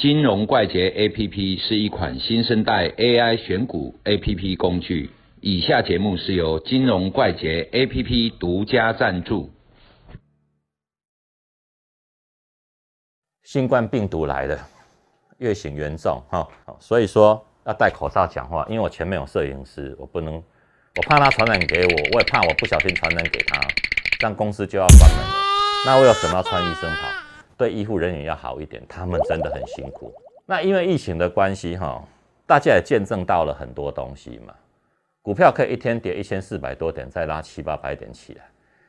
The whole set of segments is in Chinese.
金融怪杰 APP 是一款新生代 AI 选股 APP 工具。以下节目是由金融怪杰 APP 独家赞助。新冠病毒来了，越行严重哈，所以说要戴口罩讲话。因为我前面有摄影师，我不能，我怕他传染给我，我也怕我不小心传染给他，这样公司就要关门了。那我有什么要穿医生袍？对医护人员要好一点，他们真的很辛苦。那因为疫情的关系哈，大家也见证到了很多东西嘛。股票可以一天跌一千四百多点，再拉七八百点起来，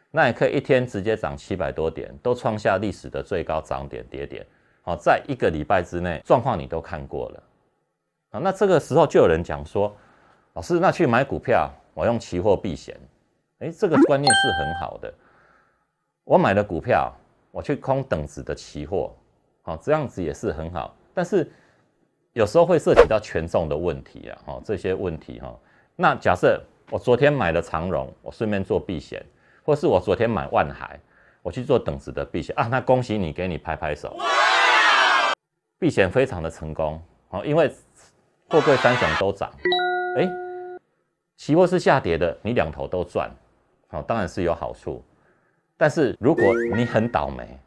那也可以一天直接涨七百多点，都创下历史的最高涨点跌点。好，在一个礼拜之内，状况你都看过了。啊，那这个时候就有人讲说，老师，那去买股票，我用期货避险。哎，这个观念是很好的。我买了股票，我去空等值的期货，好，这样子也是很好。但是有时候会涉及到权重的问题啊，哈，这些问题哈。那假设我昨天买了长荣，我顺便做避险，或是我昨天买万海，我去做等值的避险啊，那恭喜你，给你拍拍手，避险非常的成功，好，因为货柜三雄都涨，哎，期货是下跌的，你两头都赚，好，当然是有好处，但是如果你很倒霉，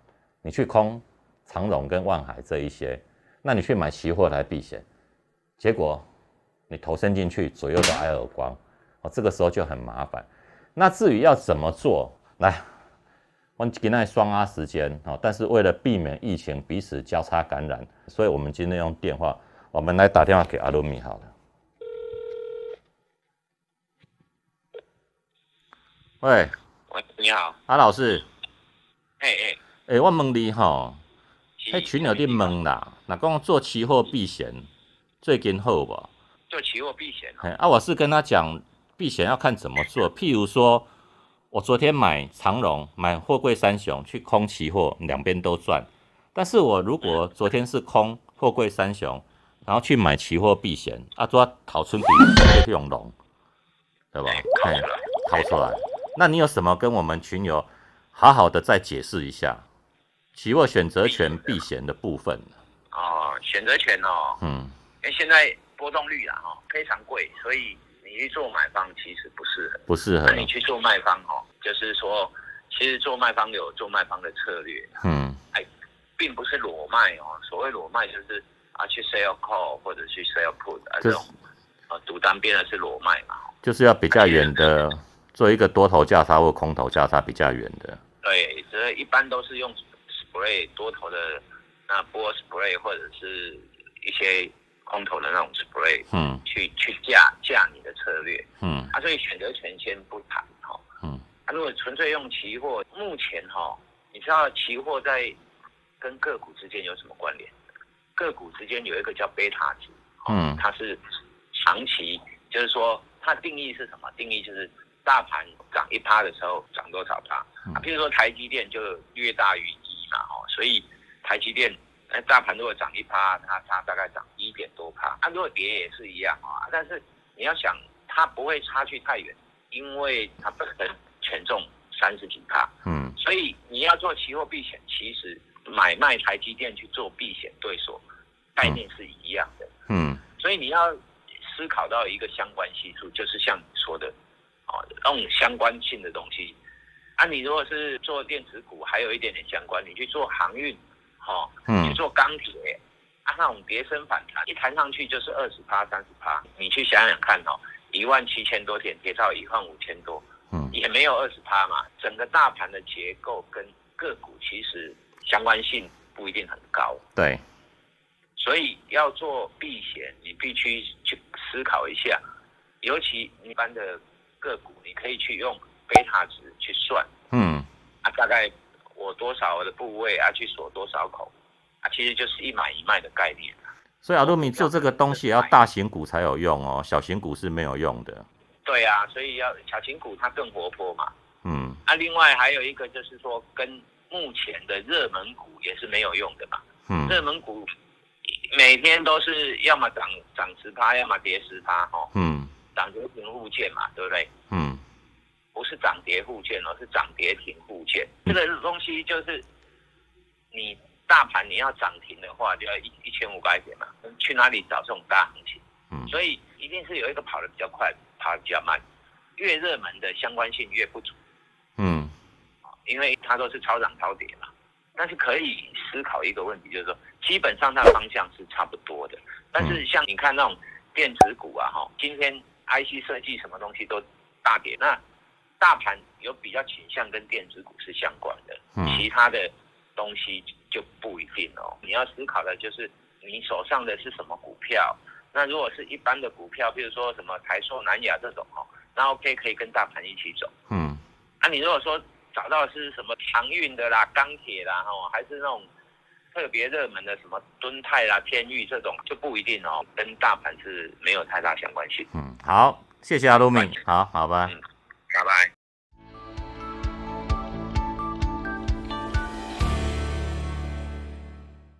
你去空长荣跟万海这一些，那你去买期货来避险，结果。你头伸进去，左右都挨耳光，哦，这个时候就很麻烦。那至于要怎么做，来，我给那双压时间哦。但是为了避免疫情彼此交叉感染，所以我们今天用电话，我们来打电话给阿鲁米好了。喂，喂，你好，阿老师。哎哎，哎，我问你吼，迄群有啲问啦，那讲做期货避险最近好不？做期货避险啊！我是跟他讲避险要看怎么做。譬如说，我昨天买长荣，买货柜三雄去空期货，两边都赚。但是我如果昨天是空货柜三雄，然后去买期货避险，啊，做讨春比就用龙，对吧？考出来，考出来。那你有什么跟我们群友好好的再解释一下期货选择权避险的部分？哦，选择权哦，嗯，因为现在。波动率啊，哈，非常贵，所以你去做买方其实不适合，不适合。那你去做卖方，哦，就是说，其实做卖方有做卖方的策略，嗯，哎，并不是裸卖哦。所谓裸卖就是啊，去 sell call 或者去 sell put 啊这种，啊，赌单边的是裸卖嘛，就是要比较远的，做一个多头价差或空头价差比较远的。对，这一般都是用 spray 多头的那波 spray 或者是一些。空头的那种 spray，嗯，去去架架你的策略，嗯，啊，所以选择权先不谈哈，嗯，啊，如果纯粹用期货，目前哈，你知道期货在跟个股之间有什么关联？个股之间有一个叫贝塔值，嗯，它是长期，就是说它定义是什么？定义就是大盘涨一趴的时候涨多少趴？啊，譬如说台积电就略大于一嘛，哦，所以台积电。那大盘如果涨一趴，它它大概涨一点多趴。啊如果跌也是一样啊。但是你要想，它不会差距太远，因为它本身权重三十几趴。嗯。所以你要做期货避险，其实买卖台积电去做避险对手，概念是一样的。嗯。所以你要思考到一个相关系数，就是像你说的，哦，那种相关性的东西。啊，你如果是做电子股，还有一点点相关，你去做航运。哦，嗯，去做钢铁，啊，那种跌升反弹，一弹上去就是二十趴、三十趴。你去想想看哦，一万七千多点跌到一万五千多，嗯，也没有二十趴嘛。整个大盘的结构跟个股其实相关性不一定很高。对，所以要做避险，你必须去思考一下，尤其一般的个股，你可以去用贝塔值去算，嗯，啊，大概。我多少的部位啊？去锁多少口啊？其实就是一买一卖的概念所以阿路米做这个东西要大型股才有用哦，小型股是没有用的。对啊，所以要小型股它更活泼嘛。嗯。啊，另外还有一个就是说，跟目前的热门股也是没有用的嘛。嗯。热门股每天都是要么涨涨十趴，要么跌十趴，哈。嗯。涨跌停互见嘛，对不对？嗯。不是涨跌互见哦，是涨跌停互见。这个东西就是你大盘你要涨停的话，就要一一千五百点嘛，去哪里找这种大行情？嗯，所以一定是有一个跑得比较快，跑得比较慢，越热门的相关性越不足。嗯，因为它都是超涨超跌嘛。但是可以思考一个问题，就是说，基本上它的方向是差不多的。但是像你看那种电子股啊，哈，今天 IC 设计什么东西都大跌，那大盘有比较倾向跟电子股是相关的，其他的东西就不一定哦。你要思考的就是你手上的是什么股票。那如果是一般的股票，比如说什么台塑、南亚这种哦，那 OK 可以跟大盘一起走。嗯。那你如果说找到是什么航运的啦、钢铁啦，哦，还是那种特别热门的什么敦泰啦、天域这种，就不一定哦，跟大盘是没有太大相关性。嗯，好，谢谢阿鲁米，好好吧。